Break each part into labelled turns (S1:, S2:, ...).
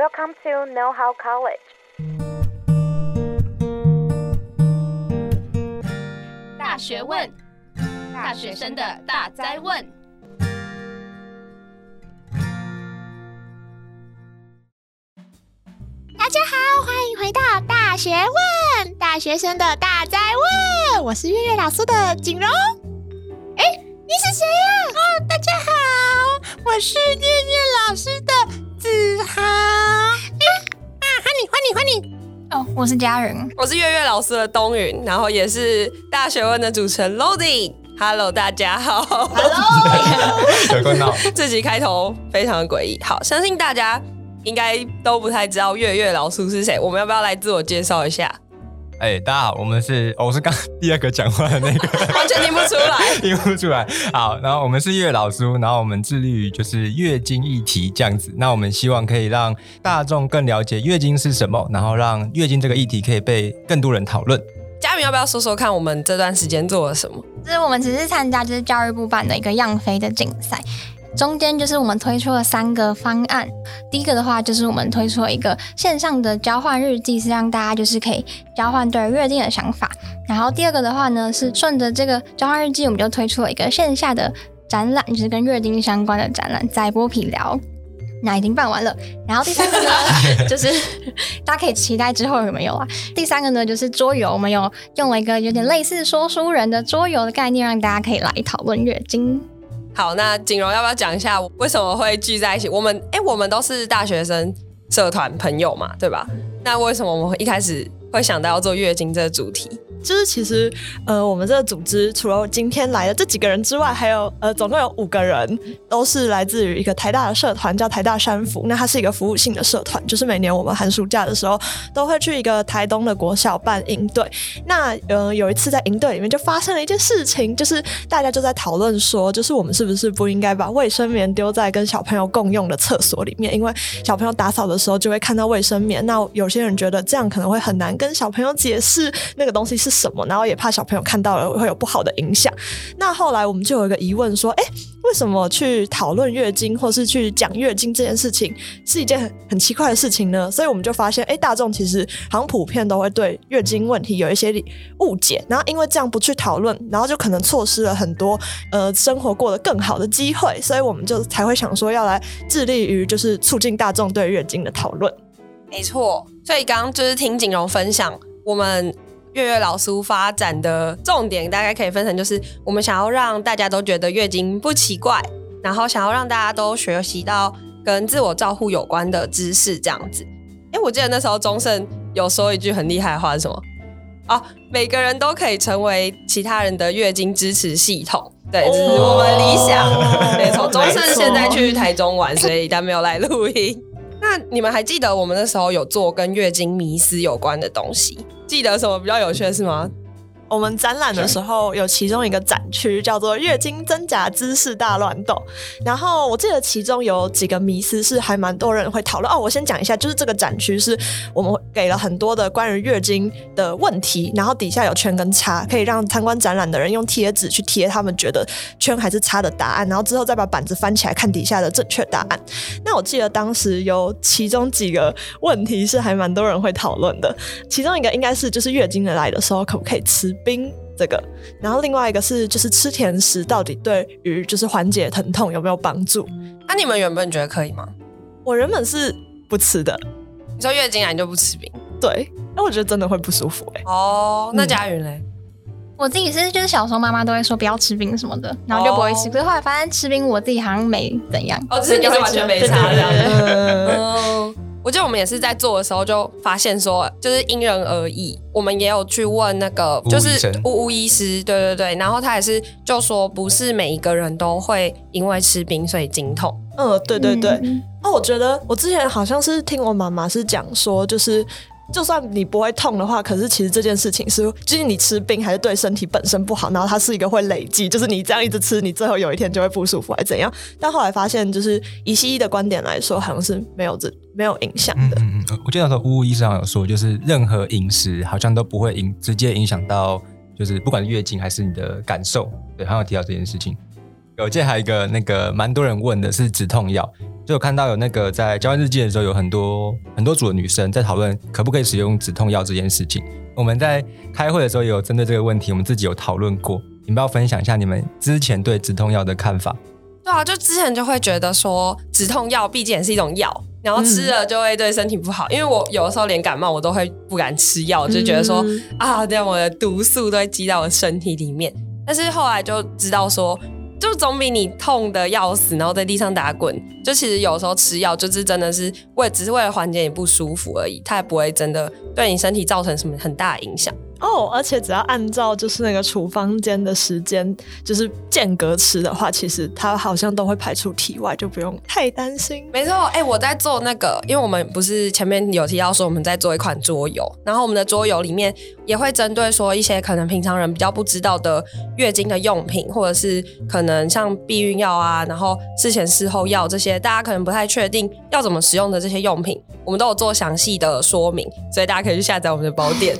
S1: Welcome to Know How College。
S2: 大学问，大学生的大哉问。
S3: 大家好，欢迎回到大学问，大学生的大哉问。我是月月老师的景荣。哎，你是谁呀？哦，大家好，我是月月老师的子豪。欢迎欢迎。
S4: 哦，我是佳人，
S5: 我是月月老师的东云，然后也是大学问的主持人 Loading。Hello，大家好。
S6: Hello，有关闹。
S5: 这集开头非常的诡异。好，相信大家应该都不太知道月月老师是谁，我们要不要来自我介绍一下？
S6: 哎、欸，大家好，我们是，哦、我是刚第二个讲话的那个，
S5: 完全听不出来，
S6: 听不出来。好，然后我们是月老叔，然后我们致力于就是月经议题这样子。那我们希望可以让大众更了解月经是什么，然后让月经这个议题可以被更多人讨论。
S5: 佳明要不要说说看，我们这段时间做了什么？
S4: 就是我们只是参加就是教育部办的一个样飞的竞赛。中间就是我们推出了三个方案，第一个的话就是我们推出了一个线上的交换日记，是让大家就是可以交换对月经的想法。然后第二个的话呢，是顺着这个交换日记，我们就推出了一个线下的展览，就是跟月经相关的展览，在剥皮聊，那已经办完了。然后第三个呢，就是大家可以期待之后有没有啊？第三个呢，就是桌游，我们有 用了一个有点类似说书人的桌游的概念，让大家可以来讨论月经。
S5: 好，那锦荣要不要讲一下为什么会聚在一起？我们哎、我们都是大学生社团朋友嘛，对吧？那为什么我们一开始会想到要做月经这个主题？
S7: 就是其实，呃，我们这个组织除了今天来的这几个人之外，还有呃，总共有五个人，都是来自于一个台大的社团，叫台大山服。那它是一个服务性的社团，就是每年我们寒暑假的时候，都会去一个台东的国小办营队。那呃，有一次在营队里面就发生了一件事情，就是大家就在讨论说，就是我们是不是不应该把卫生棉丢在跟小朋友共用的厕所里面，因为小朋友打扫的时候就会看到卫生棉。那有些人觉得这样可能会很难跟小朋友解释那个东西是。什么？然后也怕小朋友看到了会有不好的影响。那后来我们就有一个疑问说：哎，为什么去讨论月经或是去讲月经这件事情是一件很很奇怪的事情呢？所以我们就发现，哎，大众其实好像普遍都会对月经问题有一些误解。然后因为这样不去讨论，然后就可能错失了很多呃生活过得更好的机会。所以我们就才会想说要来致力于就是促进大众对月经的讨论。
S5: 没错，所以刚刚就是听景荣分享我们。月月老师发展的重点大概可以分成，就是我们想要让大家都觉得月经不奇怪，然后想要让大家都学习到跟自我照护有关的知识，这样子。哎，我记得那时候钟盛有说一句很厉害的话是什么？哦，每个人都可以成为其他人的月经支持系统。对，这是我们理想。哦、没错，钟盛现在去台中玩，所以他没有来录音。那你们还记得我们那时候有做跟月经迷思有关的东西？记得什么比较有趣的是吗？
S7: 我们展览的时候有其中一个展区叫做“月经真假知识大乱斗”，然后我记得其中有几个迷思是还蛮多人会讨论哦。我先讲一下，就是这个展区是我们给了很多的关于月经的问题，然后底下有圈跟叉，可以让参观展览的人用贴纸去贴他们觉得圈还是叉的答案，然后之后再把板子翻起来看底下的正确答案。那我记得当时有其中几个问题是还蛮多人会讨论的，其中一个应该是就是月经的来的时候可不可以吃冰这个，然后另外一个是就是吃甜食到底对于就是缓解疼痛有没有帮助？
S5: 那、啊、你们原本觉得可以吗？
S7: 我原本是不吃的。
S5: 你说月经来你就不吃冰？
S7: 对，那我觉得真的会不舒服哎、欸。
S5: 哦，那佳云嘞、嗯？
S4: 我自己是就是小时候妈妈都会说不要吃冰什么的，然后就不会吃。哦、可是后来发现吃冰我自己好像没怎样。
S5: 哦，吃冰是完全没差这样。嗯。我记得我们也是在做的时候就发现说，就是因人而异。我们也有去问那个，就是乌乌医师，对对对，然后他也是就说，不是每一个人都会因为吃冰所以经痛。
S7: 嗯，对对对。嗯、哦，我觉得我之前好像是听我妈妈是讲说，就是。就算你不会痛的话，可是其实这件事情是，就是你吃冰还是对身体本身不好，然后它是一个会累积，就是你这样一直吃，你最后有一天就会不舒服，还是怎样？但后来发现，就是以西医的观点来说，好像是没有这没有影响的。
S6: 嗯嗯，我记得那时候乌乌医生有说，就是任何饮食好像都不会影直接影响到，就是不管是月经还是你的感受，对，好像有提到这件事情。有，这还有一个那个蛮多人问的是止痛药，就有看到有那个在交换日记的时候，有很多很多组的女生在讨论可不可以使用止痛药这件事情。我们在开会的时候也有针对这个问题，我们自己有讨论过。你们要分享一下你们之前对止痛药的看法？
S5: 对啊，就之前就会觉得说止痛药毕竟也是一种药，然后吃了就会对身体不好。嗯、因为我有的时候连感冒我都会不敢吃药，就觉得说、嗯、啊，这样我的毒素都会积到我身体里面。但是后来就知道说，就总比你痛得要死，然后在地上打滚。就其实有时候吃药就是真的是为只是为了缓解你不舒服而已，它也不会真的对你身体造成什么很大的影响。
S7: 哦，而且只要按照就是那个处方间的时间，就是间隔吃的话，其实它好像都会排出体外，就不用太担心。
S5: 没错，哎、欸，我在做那个，因为我们不是前面有提到说我们在做一款桌游，然后我们的桌游里面也会针对说一些可能平常人比较不知道的月经的用品，或者是可能像避孕药啊，然后事前事后药这些，大家可能不太确定要怎么使用的这些用品，我们都有做详细的说明，所以大家可以去下载我们的宝典。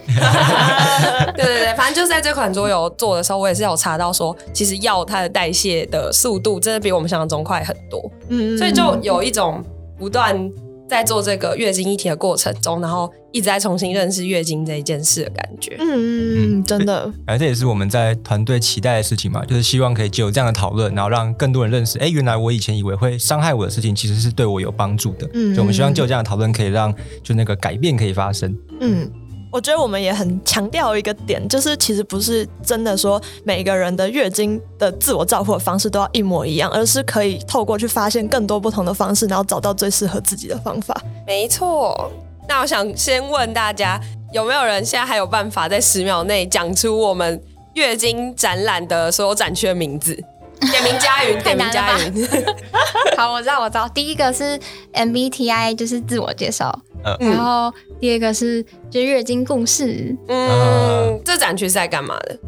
S5: 对对对，反正就是在这款桌游做的时候，我也是有查到说，其实药它的代谢的速度真的比我们想象中快很多。嗯，所以就有一种不断在做这个月经一体的过程中，然后一直在重新认识月经这一件事的感觉。
S7: 嗯嗯，真的。
S6: 反正这也是我们在团队期待的事情嘛，就是希望可以就有这样的讨论，然后让更多人认识，哎，原来我以前以为会伤害我的事情，其实是对我有帮助的。嗯，所以我们希望就有这样的讨论，可以让就那个改变可以发生。嗯。
S7: 我觉得我们也很强调一个点，就是其实不是真的说每个人的月经的自我照顾的方式都要一模一样，而是可以透过去发现更多不同的方式，然后找到最适合自己的方法。
S5: 没错。那我想先问大家，有没有人现在还有办法在十秒内讲出我们月经展览的所有展区的名字？点名佳云，点名佳云。
S4: 好，我知道，我知道。第一个是 MBTI，就是自我介绍。嗯，然后第二个是就是月经故事。
S5: 嗯，这展区是在干嘛的？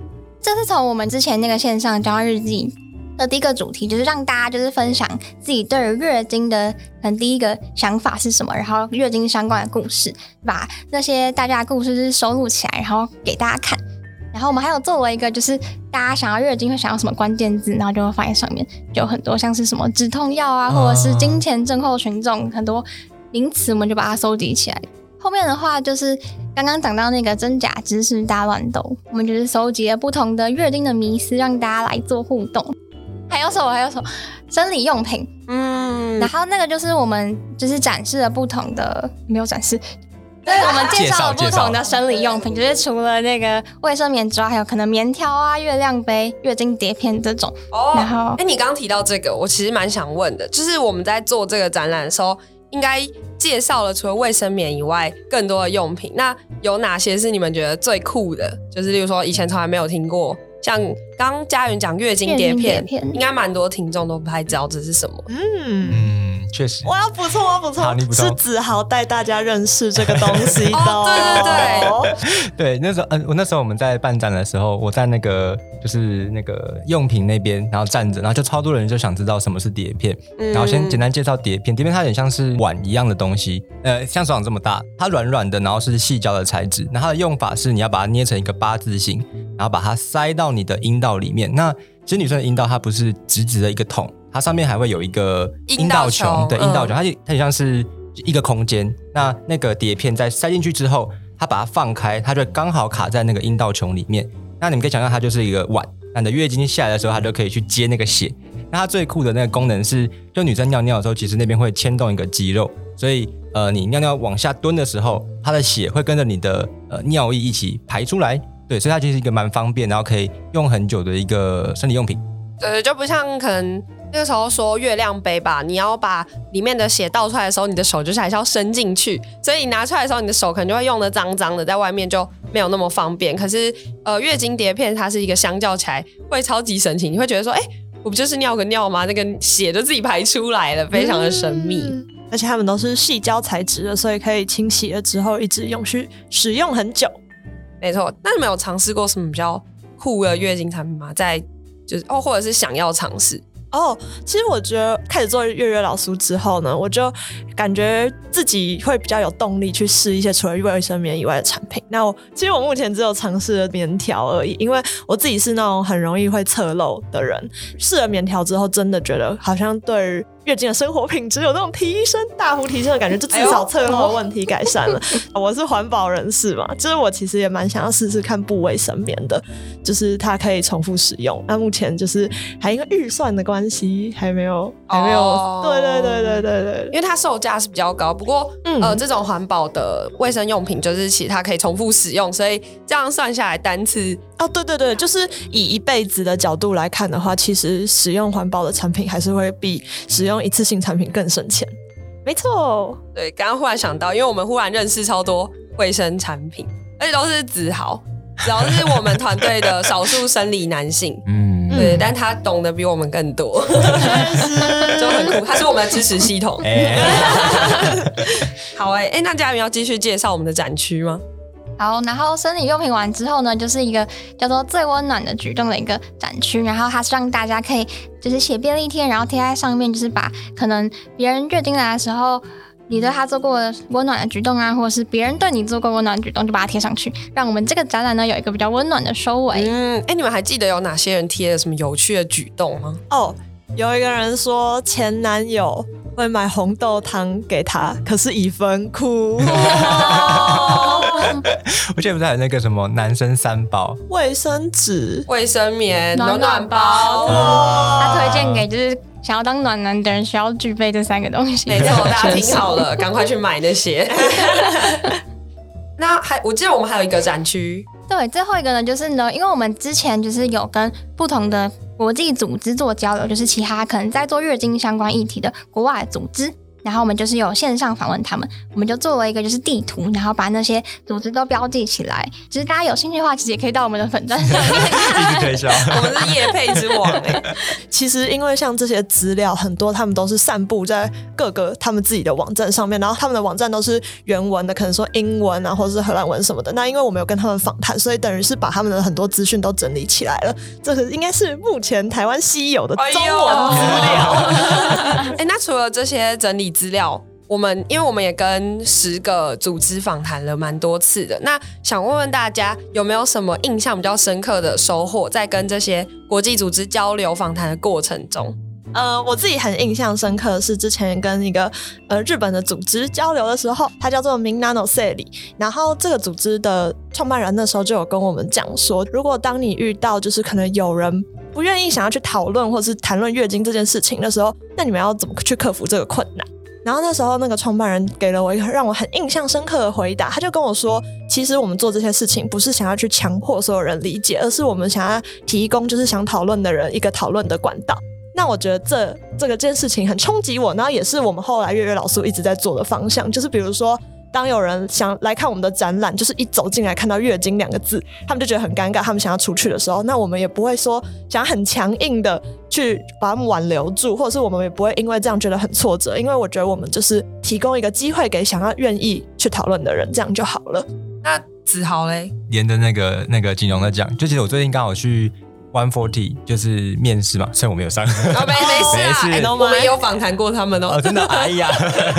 S4: 这是从我们之前那个线上交换日记的第一个主题，就是让大家就是分享自己对于月经的可能第一个想法是什么，然后月经相关的故事，把那些大家的故事就是收录起来，然后给大家看。然后我们还有做了一个，就是大家想要月经会想要什么关键字，然后就会放在上面，就很多像是什么止痛药啊，或者是金钱症候群种很多名词，我们就把它收集起来。后面的话就是刚刚讲到那个真假知识大乱斗，我们就是收集了不同的月经的迷思，让大家来做互动。还有什么？还有什么？生理用品，嗯，然后那个就是我们就是展示了不同的，没有展示。对，我们介绍了不同的生理用品，就是除了那个卫生棉之外，还有可能棉条啊、月亮杯、月经碟片这种。哦，然后，
S5: 哎，你刚刚提到这个，我其实蛮想问的，就是我们在做这个展览的时候，应该介绍了除了卫生棉以外更多的用品。那有哪些是你们觉得最酷的？就是例如说以前从来没有听过，像刚刚佳云讲月经碟片，碟片应该蛮多听众都不太知道这是什么。
S6: 嗯。确实，
S7: 我要补充，我要补充，
S6: 你补充，
S7: 是子豪带大家认识这个东西 的。
S5: 哦，对
S6: 对对，对，那时候，嗯，我那时候我们在办展的时候，我在那个就是那个用品那边，然后站着，然后就超多人就想知道什么是碟片，嗯、然后先简单介绍碟片，碟片它有点像是碗一样的东西，呃，像手掌这么大，它软软的，然后是细胶的材质，然后它的用法是你要把它捏成一个八字形，然后把它塞到你的阴道里面。那其实女生的阴道它不是直直的一个桶。它上面还会有一个阴道球，对，阴道琼，它就它就像是一个空间。那那个碟片在塞进去之后，它把它放开，它就刚好卡在那个阴道球里面。那你们可以想象，它就是一个碗。那你的月经下来的时候，它就可以去接那个血。那它最酷的那个功能是，就女生尿尿的时候，其实那边会牵动一个肌肉，所以呃，你尿尿往下蹲的时候，它的血会跟着你的呃尿液一起排出来。对，所以它就是一个蛮方便，然后可以用很久的一个生理用品。
S5: 对，就不像可能。那个时候说月亮杯吧，你要把里面的血倒出来的时候，你的手就是还是要伸进去，所以你拿出来的时候，你的手可能就会用的脏脏的，在外面就没有那么方便。可是呃，月经碟片它是一个相较起来会超级神奇，你会觉得说，哎，我不就是尿个尿吗？那个血就自己排出来了，非常的神秘。嗯，
S7: 而且它们都是细胶材质的，所以可以清洗了之后一直永续使用很久。
S5: 没错，那你们有尝试过什么比较酷的月经产品吗？在就是哦，或者是想要尝试？
S7: 哦，其实我觉得开始做月月老苏之后呢，我就感觉自己会比较有动力去试一些除了卫生棉以外的产品。那我其实我目前只有尝试了棉条而已，因为我自己是那种很容易会侧漏的人。试了棉条之后，真的觉得好像对月经的生活品质有那种提升、大幅提升的感觉，就至少侧漏问题改善了。哎、我是环保人士嘛，就是我其实也蛮想要试试看布卫生棉的，就是它可以重复使用。那目前就是还因为预算的关系。关系还没有，还没有，哦、对对对对对对，
S5: 因为它售价是比较高。不过，嗯、呃，这种环保的卫生用品就是其实它可以重复使用，所以这样算下来单次
S7: 哦，对对对，就是以一辈子的角度来看的话，其实使用环保的产品还是会比使用一次性产品更省钱。没错，
S5: 对，刚刚忽然想到，因为我们忽然认识超多卫生产品，而且都是子豪，子豪是我们团队的少数生理男性，嗯。对，但他懂得比我们更多，就很酷。他是我们的支持系统。好哎、欸，哎、欸，那嘉云要继续介绍我们的展区吗？
S4: 好，然后生理用品完之后呢，就是一个叫做“最温暖的举动”的一个展区。然后它是让大家可以就是写便利贴，然后贴在上面，就是把可能别人月经来的时候。你对他做过的温暖的举动啊，或者是别人对你做过温暖的举动，就把它贴上去，让我们这个展览呢有一个比较温暖的收尾。
S5: 嗯，哎、欸，你们还记得有哪些人贴了什么有趣的举动吗？
S7: 哦，有一个人说前男友会买红豆汤给他，可是已分哭。
S6: 我记得不是还有那个什么男生三宝：
S7: 卫生纸、
S5: 卫生棉、暖暖包。
S4: 他推荐给就是。想要当暖男的人需要具备这三个东西。
S5: 没错，大家听好了，赶快去买那些。那还，我记得我们还有一个展区。
S4: 对，最后一个呢，就是呢，因为我们之前就是有跟不同的国际组织做交流，就是其他可能在做月经相关议题的国外组织。然后我们就是有线上访问他们，我们就做了一个就是地图，然后把那些组织都标记起来。其实大家有兴趣的话，其实也可以到我们的粉站上面
S6: 继续推销。
S5: 我们是业配之王哎。
S7: 其实因为像这些资料很多，他们都是散布在各个他们自己的网站上面，然后他们的网站都是原文的，可能说英文啊，或者是荷兰文什么的。那因为我们有跟他们访谈，所以等于是把他们的很多资讯都整理起来了。这个应该是目前台湾稀有的中文资料。
S5: 哎，哎，那除了这些整理。资料，我们因为我们也跟十个组织访谈了蛮多次的，那想问问大家有没有什么印象比较深刻的收获，在跟这些国际组织交流访谈的过程中？
S7: 呃，我自己很印象深刻的是之前跟一个呃日本的组织交流的时候，它叫做 Minna no Seiri，然后这个组织的创办人那时候就有跟我们讲说，如果当你遇到就是可能有人不愿意想要去讨论或是谈论月经这件事情的时候，那你们要怎么去克服这个困难？然后那时候，那个创办人给了我一个让我很印象深刻的回答，他就跟我说：“其实我们做这些事情不是想要去强迫所有人理解，而是我们想要提供就是想讨论的人一个讨论的管道。”那我觉得这这个件事情很冲击我，然后也是我们后来月月老师一直在做的方向，就是比如说。当有人想来看我们的展览，就是一走进来看到“月经”两个字，他们就觉得很尴尬，他们想要出去的时候，那我们也不会说想很强硬的去把他们挽留住，或者是我们也不会因为这样觉得很挫折，因为我觉得我们就是提供一个机会给想要愿意去讨论的人，这样就好了。
S5: 那子豪嘞，
S6: 连着那个那个锦荣的讲，就其实我最近刚好去。One Forty 就是面试嘛，虽然我没有上，
S5: 哦、没 没事，没事，我们有访谈过他们哦。
S6: 哦，真的，哎呀，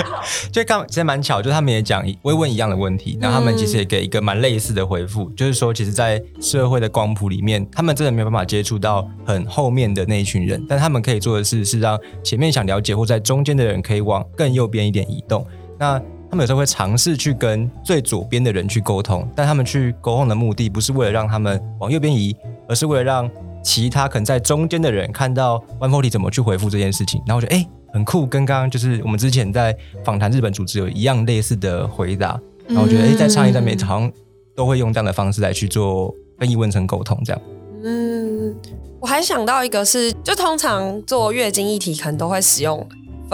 S6: 就刚其实蛮巧，就他们也讲，会问一样的问题，然后他们其实也给一个蛮类似的回复，嗯、就是说，其实，在社会的光谱里面，他们真的没有办法接触到很后面的那一群人，但他们可以做的事是让前面想了解或在中间的人可以往更右边一点移动。那他们有时候会尝试去跟最左边的人去沟通，但他们去沟通的目的不是为了让他们往右边移，而是为了让其他可能在中间的人看到 One Forty 怎么去回复这件事情，然后我觉得哎、欸、很酷，跟刚刚就是我们之前在访谈日本组织有一样类似的回答，然后我觉得哎、欸、在倡议上面好像都会用这样的方式来去做跟疑问层沟通这样。
S5: 嗯，我还想到一个是，就通常做月经议题可能都会使用。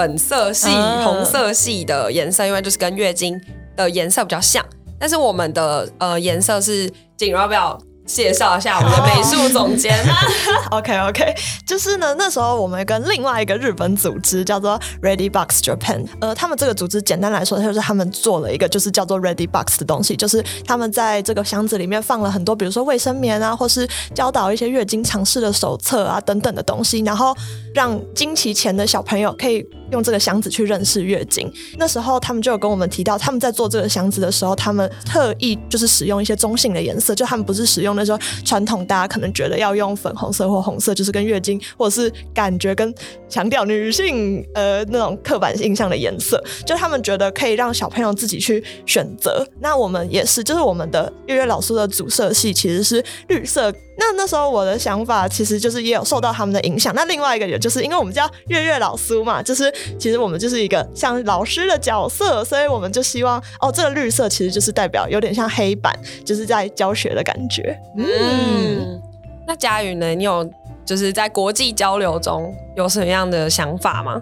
S5: 粉色系、红色系的颜色，因为就是跟月经的颜色比较像。但是我们的呃颜色是，景荣要不要介绍一下我们的美术总监？
S7: OK OK，就是呢，那时候我们跟另外一个日本组织叫做 Ready Box Japan，呃，他们这个组织简单来说就是他们做了一个就是叫做 Ready Box 的东西，就是他们在这个箱子里面放了很多，比如说卫生棉啊，或是教导一些月经常识的手册啊等等的东西，然后。让经期前的小朋友可以用这个箱子去认识月经。那时候他们就有跟我们提到，他们在做这个箱子的时候，他们特意就是使用一些中性的颜色，就他们不是使用那种传统大家可能觉得要用粉红色或红色，就是跟月经或者是感觉跟强调女性呃那种刻板印象的颜色，就他们觉得可以让小朋友自己去选择。那我们也是，就是我们的月月老师的主色系其实是绿色。那那时候我的想法其实就是也有受到他们的影响。那另外一个也就是因为我们叫月月老苏嘛，就是其实我们就是一个像老师的角色，所以我们就希望哦，这个绿色其实就是代表有点像黑板，就是在教学的感觉。嗯，
S5: 嗯，那佳宇呢？你有就是在国际交流中有什么样的想法吗？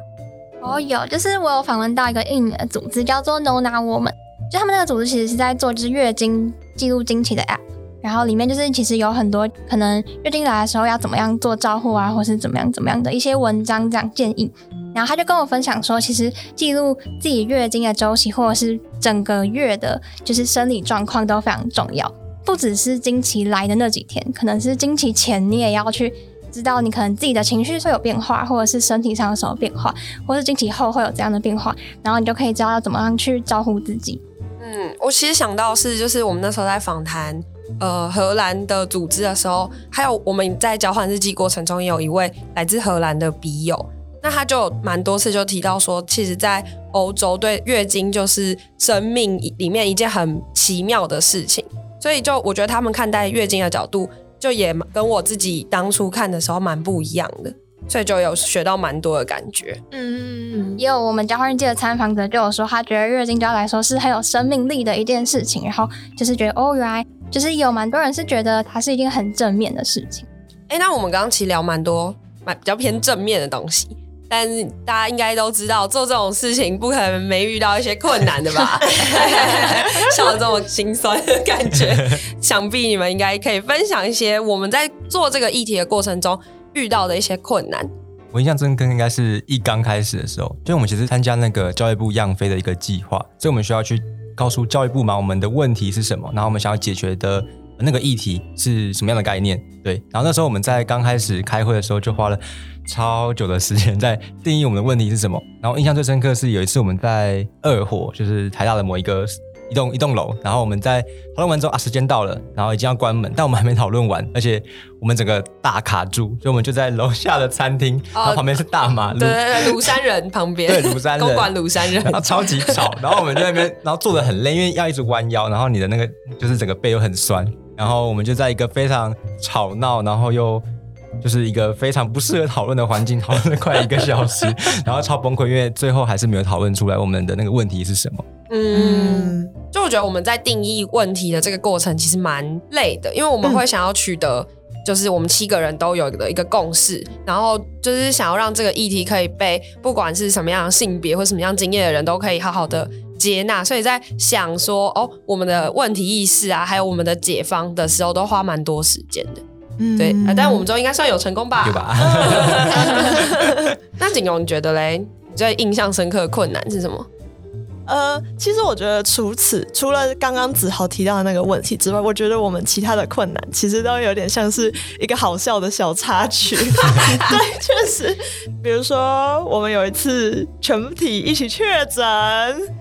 S4: 哦，有，就是我有访问到一个印尼的组织叫做 Nona Woman，就他们那个组织其实是在做就是月经记录经期的 App。然后里面就是其实有很多可能月经来的时候要怎么样做照护啊，或是怎么样怎么样的一些文章这样建议。然后他就跟我分享说，其实记录自己月经的周期或者是整个月的，就是生理状况都非常重要。不只是经期来的那几天，可能是经期前你也要去知道你可能自己的情绪会有变化，或者是身体上有什么变化，或是经期后会有这样的变化，然后你就可以知道要怎么样去照顾自己。
S5: 嗯，我其实想到是就是我们那时候在访谈。呃，荷兰的组织的时候，还有我们在交换日记过程中，也有一位来自荷兰的笔友，那他就蛮多次就提到说，其实，在欧洲对月经就是生命里面一件很奇妙的事情，所以就我觉得他们看待月经的角度，就也跟我自己当初看的时候蛮不一样的，所以就有学到蛮多的感觉。
S4: 嗯，也有我们交换日记的参访者就有说，他觉得月经对他来说是很有生命力的一件事情，然后就是觉得哦，原来。就是有蛮多人是觉得它是一件很正面的事情。
S5: 哎、欸，那我们刚刚其实聊蛮多蛮比较偏正面的东西，但是大家应该都知道，做这种事情不可能没遇到一些困难的吧？笑得这么心酸的感觉，想必你们应该可以分享一些我们在做这个议题的过程中遇到的一些困难。
S6: 我印象深刻，应该是一刚开始的时候，就我们其实参加那个教育部样飞的一个计划，所以我们需要去。告诉教育部嘛，我们的问题是什么？然后我们想要解决的那个议题是什么样的概念？对，然后那时候我们在刚开始开会的时候，就花了超久的时间在定义我们的问题是什么。然后印象最深刻是有一次我们在二火，就是台大的某一个。一栋一栋楼，然后我们在讨论完之后啊，时间到了，然后已经要关门，但我们还没讨论完，而且我们整个大卡住，所以我们就在楼下的餐厅，然后旁边是大马路，
S5: 对对对，庐山人 旁边，
S6: 对庐山人，公
S5: 馆庐山人，
S6: 然后超级吵，然后我们在那边，然后坐的很累，因为要一直弯腰，然后你的那个就是整个背又很酸，然后我们就在一个非常吵闹，然后又就是一个非常不适合讨论的环境，讨论了快一个小时，然后超崩溃，因为最后还是没有讨论出来我们的那个问题是什么。
S5: 嗯，就我觉得我们在定义问题的这个过程其实蛮累的，因为我们会想要取得，就是我们七个人都有的一个共识，然后就是想要让这个议题可以被不管是什么样的性别或什么样经验的人都可以好好的接纳，所以在想说哦，我们的问题意识啊，还有我们的解方的时候，都花蛮多时间的。嗯，对，但我们中应该算有成功吧？
S6: 有吧？
S5: 那景荣你觉得嘞？你最印象深刻的困难是什么？
S7: 呃，其实我觉得除此除了刚刚子豪提到的那个问题之外，我觉得我们其他的困难其实都有点像是一个好笑的小插曲。对，确实，比如说我们有一次全体一起确诊，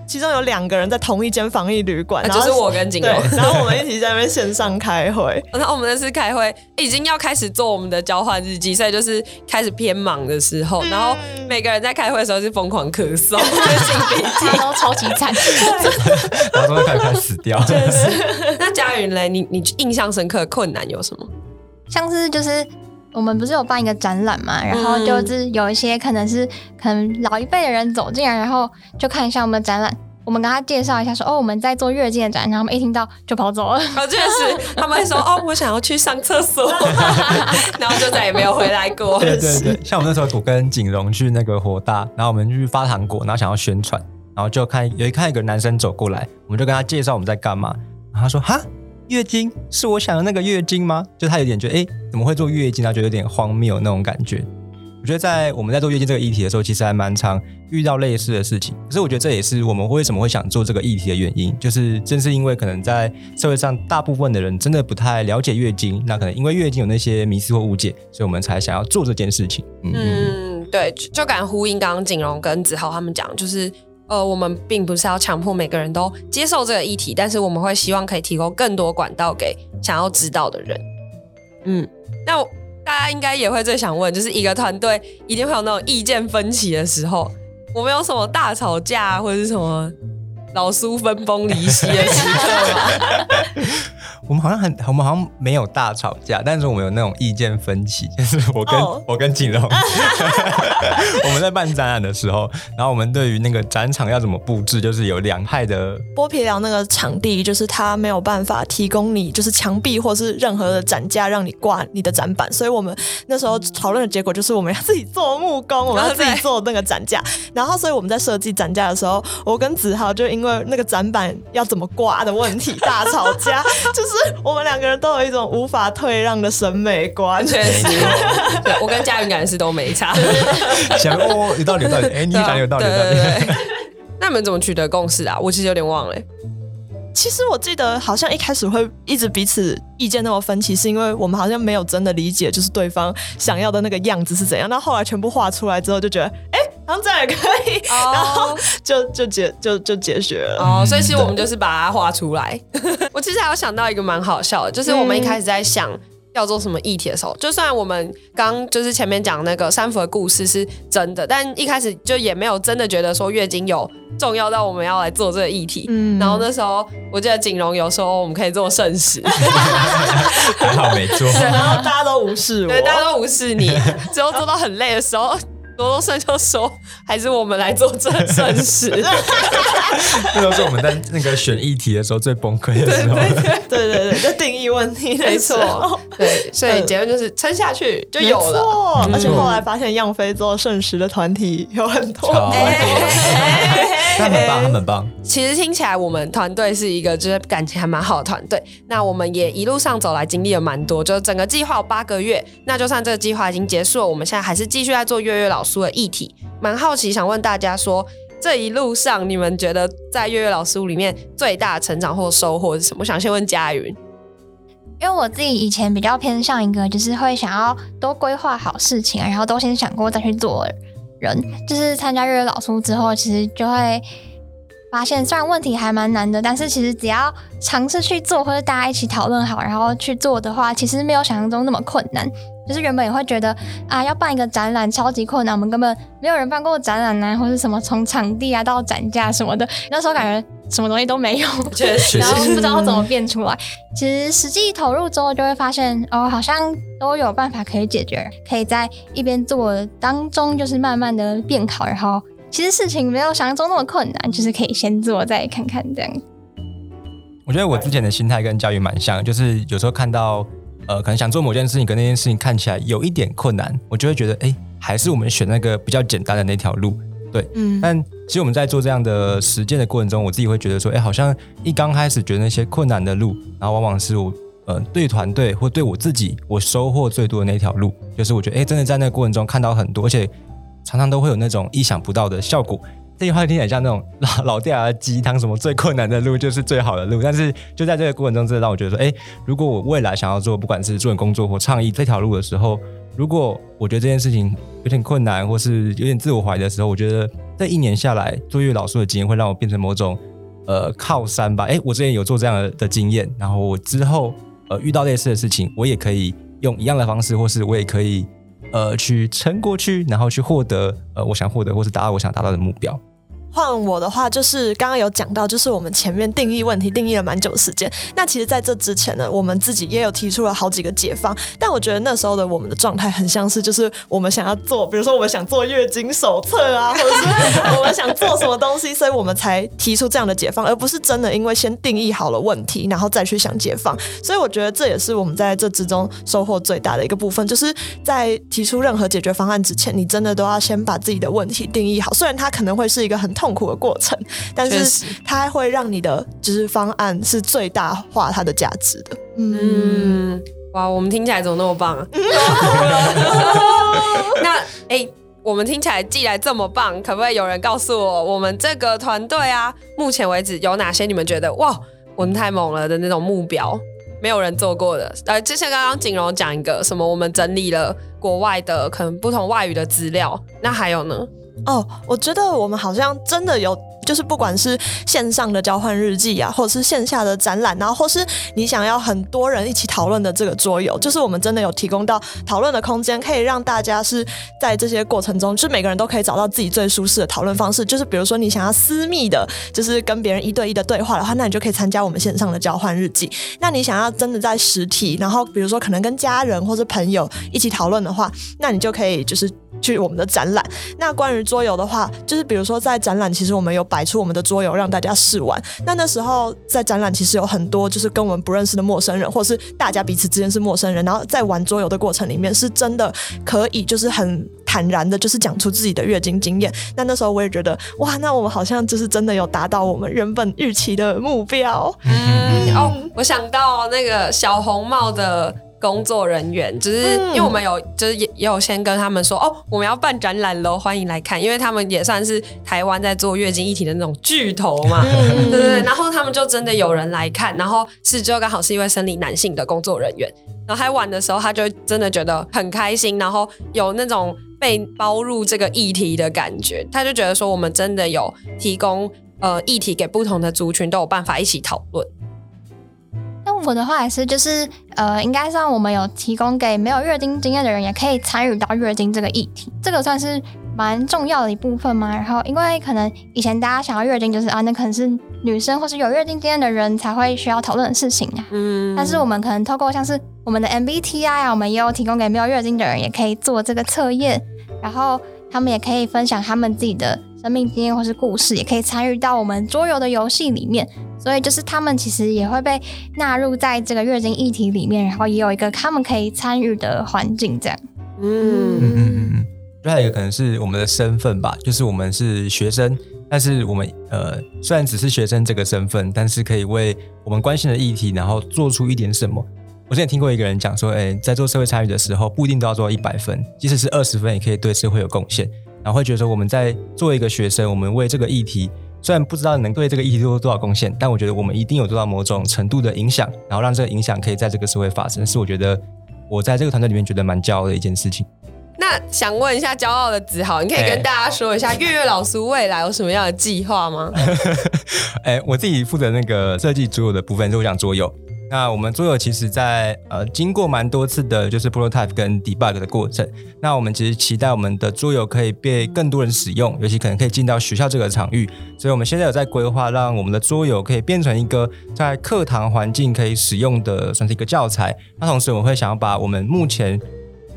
S7: 其中有两个人在同一间防疫旅馆，
S5: 就是我跟景荣，
S7: 然后我们一起在那边线上开会。
S5: 然 后我们那次开会已经要开始做我们的交换日记，所以就是开始偏忙的时候，然后每个人在开会的时候是疯狂咳嗽，擤鼻涕，
S3: 然后超。凄惨，
S6: 然后都会快快死掉。
S5: 真是 那佳云嘞，你你印象深刻的困难有什么？
S4: 像是就是我们不是有办一个展览嘛，然后就是有一些可能是可能老一辈的人走进来，然后就看一下我们的展览，我们跟他介绍一下说哦，我们在做月经的展，然后他们一听到就跑走了。
S5: 哦，确实，他们会说 哦，我想要去上厕所，然后就再也没有回来过。
S6: 对对对，像我们那时候，我跟景荣去那个火大，然后我们去发糖果，然后想要宣传。然后就看有一看一个男生走过来，我们就跟他介绍我们在干嘛。然后他说：“哈，月经是我想的那个月经吗？”就他有点觉得，哎，怎么会做月经？他觉得有点荒谬那种感觉。我觉得在我们在做月经这个议题的时候，其实还蛮常遇到类似的事情。可是我觉得这也是我们为什么会想做这个议题的原因，就是正是因为可能在社会上大部分的人真的不太了解月经，那可能因为月经有那些迷思或误解，所以我们才想要做这件事情。嗯。
S5: 对，就敢呼应刚刚景荣跟子豪他们讲，就是呃，我们并不是要强迫每个人都接受这个议题，但是我们会希望可以提供更多管道给想要知道的人。嗯，那大家应该也会最想问，就是一个团队一定会有那种意见分歧的时候，我们有什么大吵架或者是什么老苏分崩离析的时刻吗？
S6: 我们好像很，我们好像没有大吵架，但是我们有那种意见分歧，就是我跟、oh. 我跟景荣，我们在办展览的时候，然后我们对于那个展场要怎么布置，就是有两派的。
S7: 剥皮寮那个场地，就是他没有办法提供你，就是墙壁或是任何的展架让你挂你的展板，所以我们那时候讨论的结果就是我们要自己做木工，我们要自己做那个展架，然后所以我们在设计展架的时候，我跟子豪就因为那个展板要怎么挂的问题大吵架，就是。我们两个人都有一种无法退让的审美观，
S5: 确实，对，我跟嘉云感觉是都没差。
S6: 想哦，有道理，有道理。哎，你讲有道理，有道理。
S5: 那你们怎么取得共识啊？我其实有点忘了。
S7: 其实我记得好像一开始会一直彼此意见那么分歧，是因为我们好像没有真的理解，就是对方想要的那个样子是怎样。那后来全部画出来之后，就觉得，哎。然后这也可以，oh. 然后就就结就就结学了。
S5: 哦，所以其实我们就是把它画出来。我其实还有想到一个蛮好笑的，就是我们一开始在想要做什么议题的时候，嗯、就算我们刚就是前面讲那个山福的故事是真的，但一开始就也没有真的觉得说月经有重要到我们要来做这个议题。嗯，然后那时候我记得景荣有说我们可以做圣食，
S6: 还 好没做，
S7: 然后大家都无视我，
S5: 对，大家都无视你，最后做到很累的时候。多多胜就说：“还是我们来做这正事。”
S6: 这都是我们在那个选议题的时候最崩溃的时候。
S7: 对对对对对对，就定义问题，
S5: 没错。对，所以结论就是撑下去就有了。
S7: 嗯、而且后来发现，样飞做圣食的团体有很多。
S6: 他们棒，他们很棒。
S5: 其实听起来，我们团队是一个就是感情还蛮好的团队。那我们也一路上走来，经历了蛮多。就是整个计划有八个月，那就算这个计划已经结束了，我们现在还是继续在做月月老苏的议题。蛮好奇，想问大家说，这一路上你们觉得在月月老苏里面最大的成长或收获是什么？我想先问佳云，
S4: 因为我自己以前比较偏向一个，就是会想要都规划好事情，然后都先想过再去做。人就是参加月月老书之后，其实就会发现，虽然问题还蛮难的，但是其实只要尝试去做，或者大家一起讨论好，然后去做的话，其实没有想象中那么困难。就是原本也会觉得啊，要办一个展览超级困难，我们根本没有人办过展览啊，或是什么从场地啊到展架什么的，那时候感觉什么东西都没有，
S5: 确实，
S4: 然后不知道怎么变出来。其实实际投入之后，就会发现哦，好像都有办法可以解决，可以在一边做当中，就是慢慢的变好。然后其实事情没有想象中那么困难，就是可以先做再看看这样。
S6: 我觉得我之前的心态跟佳云蛮像，就是有时候看到。呃，可能想做某件事情，跟那件事情看起来有一点困难，我就会觉得，哎，还是我们选那个比较简单的那条路，对，嗯。但其实我们在做这样的实践的过程中，我自己会觉得说，哎，好像一刚开始觉得那些困难的路，然后往往是我，呃，对团队或对我自己，我收获最多的那条路，就是我觉得，哎，真的在那个过程中看到很多，而且常常都会有那种意想不到的效果。这句话听起来像那种老 老掉牙的鸡汤，什么最困难的路就是最好的路。但是就在这个过程中，真的让我觉得说，哎，如果我未来想要做，不管是做工作或倡议这条路的时候，如果我觉得这件事情有点困难，或是有点自我怀疑的时候，我觉得这一年下来做月老师的经验会让我变成某种呃靠山吧。哎，我之前有做这样的的经验，然后我之后呃遇到类似的事情，我也可以用一样的方式，或是我也可以呃去撑过去，然后去获得呃我想获得，或是达到我想达到的目标。
S7: 换我的话，就是刚刚有讲到，就是我们前面定义问题定义了蛮久时间。那其实，在这之前呢，我们自己也有提出了好几个解方。但我觉得那时候的我们的状态很像是，就是我们想要做，比如说我们想做月经手册啊，或者是我们想做什么东西，所以我们才提出这样的解方，而不是真的因为先定义好了问题，然后再去想解方。所以我觉得这也是我们在这之中收获最大的一个部分，就是在提出任何解决方案之前，你真的都要先把自己的问题定义好。虽然它可能会是一个很痛苦的过程，但是它会让你的就是方案是最大化它的价值的。
S5: 嗯，哇，我们听起来怎么那么棒啊？那哎、欸，我们听起来既然这么棒，可不可以有人告诉我，我们这个团队啊，目前为止有哪些你们觉得哇，我们太猛了的那种目标？没有人做过的。呃，就像刚刚景荣讲一个什么，我们整理了国外的可能不同外语的资料，那还有呢？
S7: 哦，我觉得我们好像真的有。就是不管是线上的交换日记啊，或者是线下的展览，然后或是你想要很多人一起讨论的这个桌游，就是我们真的有提供到讨论的空间，可以让大家是在这些过程中，就是每个人都可以找到自己最舒适的讨论方式。就是比如说你想要私密的，就是跟别人一对一的对话的话，那你就可以参加我们线上的交换日记。那你想要真的在实体，然后比如说可能跟家人或是朋友一起讨论的话，那你就可以就是。去我们的展览。那关于桌游的话，就是比如说在展览，其实我们有摆出我们的桌游让大家试玩。那那时候在展览，其实有很多就是跟我们不认识的陌生人，或是大家彼此之间是陌生人，然后在玩桌游的过程里面，是真的可以就是很坦然的，就是讲出自己的月经经验。那那时候我也觉得，哇，那我们好像就是真的有达到我们原本预期的目标。
S5: 嗯，哦，我想到那个小红帽的。工作人员，只、就是因为我们有，就是也也有先跟他们说，哦，我们要办展览喽，欢迎来看，因为他们也算是台湾在做月经议题的那种巨头嘛，对对对。然后他们就真的有人来看，然后是就刚好是一位生理男性的工作人员，然后他玩的时候，他就真的觉得很开心，然后有那种被包入这个议题的感觉，他就觉得说我们真的有提供呃议题给不同的族群都有办法一起讨论。
S4: 我的话也是，就是呃，应该算我们有提供给没有月经经验的人，也可以参与到月经这个议题，这个算是蛮重要的一部分嘛。然后，因为可能以前大家想要月经，就是啊，那可能是女生或是有月经经验的人才会需要讨论的事情啊。嗯。但是我们可能透过像是我们的 MBTI 啊，我们也有提供给没有月经的人，也可以做这个测验，然后他们也可以分享他们自己的生命经验或是故事，也可以参与到我们桌游的游戏里面。所以就是他们其实也会被纳入在这个月经议题里面，然后也有一个他们可以参与的环境，这样。
S6: 嗯嗯嗯嗯。另外一个可能是我们的身份吧，就是我们是学生，但是我们呃虽然只是学生这个身份，但是可以为我们关心的议题，然后做出一点什么。我之前听过一个人讲说，哎，在做社会参与的时候，不一定都要做到一百分，即使是二十分，也可以对社会有贡献。然后会觉得说，我们在作为一个学生，我们为这个议题。虽然不知道能对这个议题做多少贡献，但我觉得我们一定有做到某种程度的影响，然后让这个影响可以在这个社会发生，是我觉得我在这个团队里面觉得蛮骄傲的一件事情。
S5: 那想问一下骄傲的子豪，你可以跟大家说一下月月老师未来有什么样的计划吗？
S6: 哎，我自己负责那个设计桌游的部分，就我想桌游。那我们桌游其实在呃经过蛮多次的，就是 prototype 跟 debug 的过程。那我们其实期待我们的桌游可以被更多人使用，尤其可能可以进到学校这个场域。所以我们现在有在规划，让我们的桌游可以变成一个在课堂环境可以使用的，算是一个教材。那同时我们会想要把我们目前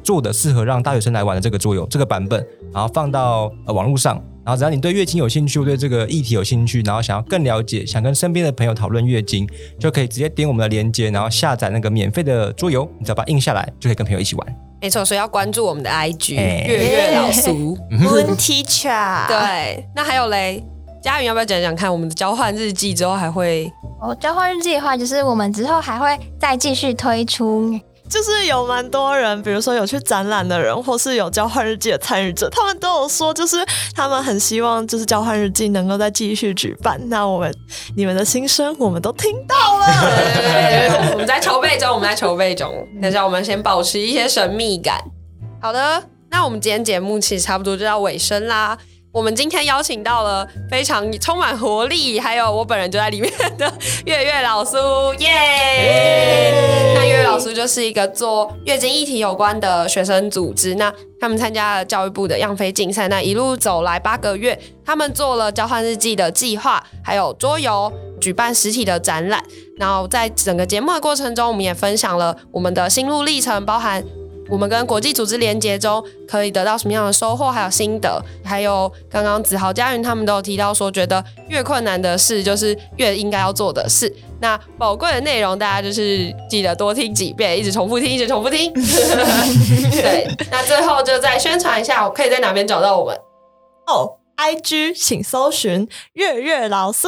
S6: 做的适合让大学生来玩的这个桌游这个版本，然后放到呃网络上。然后，只要你对月经有兴趣，对这个议题有兴趣，然后想要更了解，想跟身边的朋友讨论月经，就可以直接点我们的链接，然后下载那个免费的桌游，你只要把它印下来，就可以跟朋友一起玩。
S5: 没错，所以要关注我们的 IG、欸、月月老俗
S7: Moon Teacher。
S5: 对，那还有嘞，佳云要不要讲讲看，我们的交换日记之后还会？
S4: 哦，交换日记的话，就是我们之后还会再继续推出。
S7: 就是有蛮多人，比如说有去展览的人，或是有交换日记的参与者，他们都有说，就是他们很希望，就是交换日记能够再继续举办。那我们你们的心声，我们都听到了。
S5: 我们在筹备中，我们在筹备中。等一下，我们先保持一些神秘感。好的，那我们今天节目其实差不多就要尾声啦。我们今天邀请到了非常充满活力，还有我本人就在里面的月月老苏，耶、yeah! 那月月老苏就是一个做月经议题有关的学生组织，那他们参加了教育部的样飞竞赛，那一路走来八个月，他们做了交换日记的计划，还有桌游，举办实体的展览，然后在整个节目的过程中，我们也分享了我们的心路历程，包含。我们跟国际组织连接中可以得到什么样的收获，还有心得，还有刚刚子豪、佳云他们都有提到说，觉得越困难的事就是越应该要做的事。那宝贵的内容，大家就是记得多听几遍，一直重复听，一直重复听。对，那最后就再宣传一下，我可以在哪边找到我们？
S7: 哦，IG 请搜寻月月老苏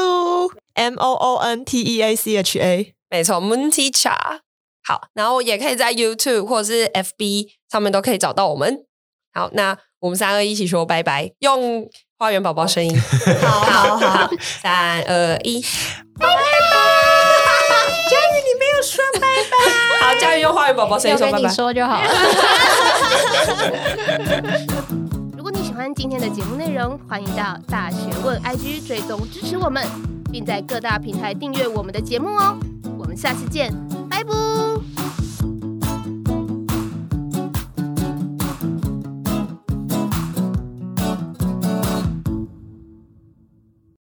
S7: ，M O O N T E A C H A，
S5: 没错，Moon Teacher。好，然后也可以在 YouTube 或者是 FB 上面都可以找到我们。好，那我们三二一一起说拜拜，用花园宝宝声音。
S7: 好好好，
S5: 三二一，
S7: 拜拜。佳宇，你没有
S3: 说拜拜。
S5: 好，佳宇用花园宝宝声音说拜拜。
S4: 说就好了。
S2: 如果你喜欢今天的节目内容，欢迎到大学问 IG 追踪支持我们，并在各大平台订阅我们的节目哦。我们下次见，不.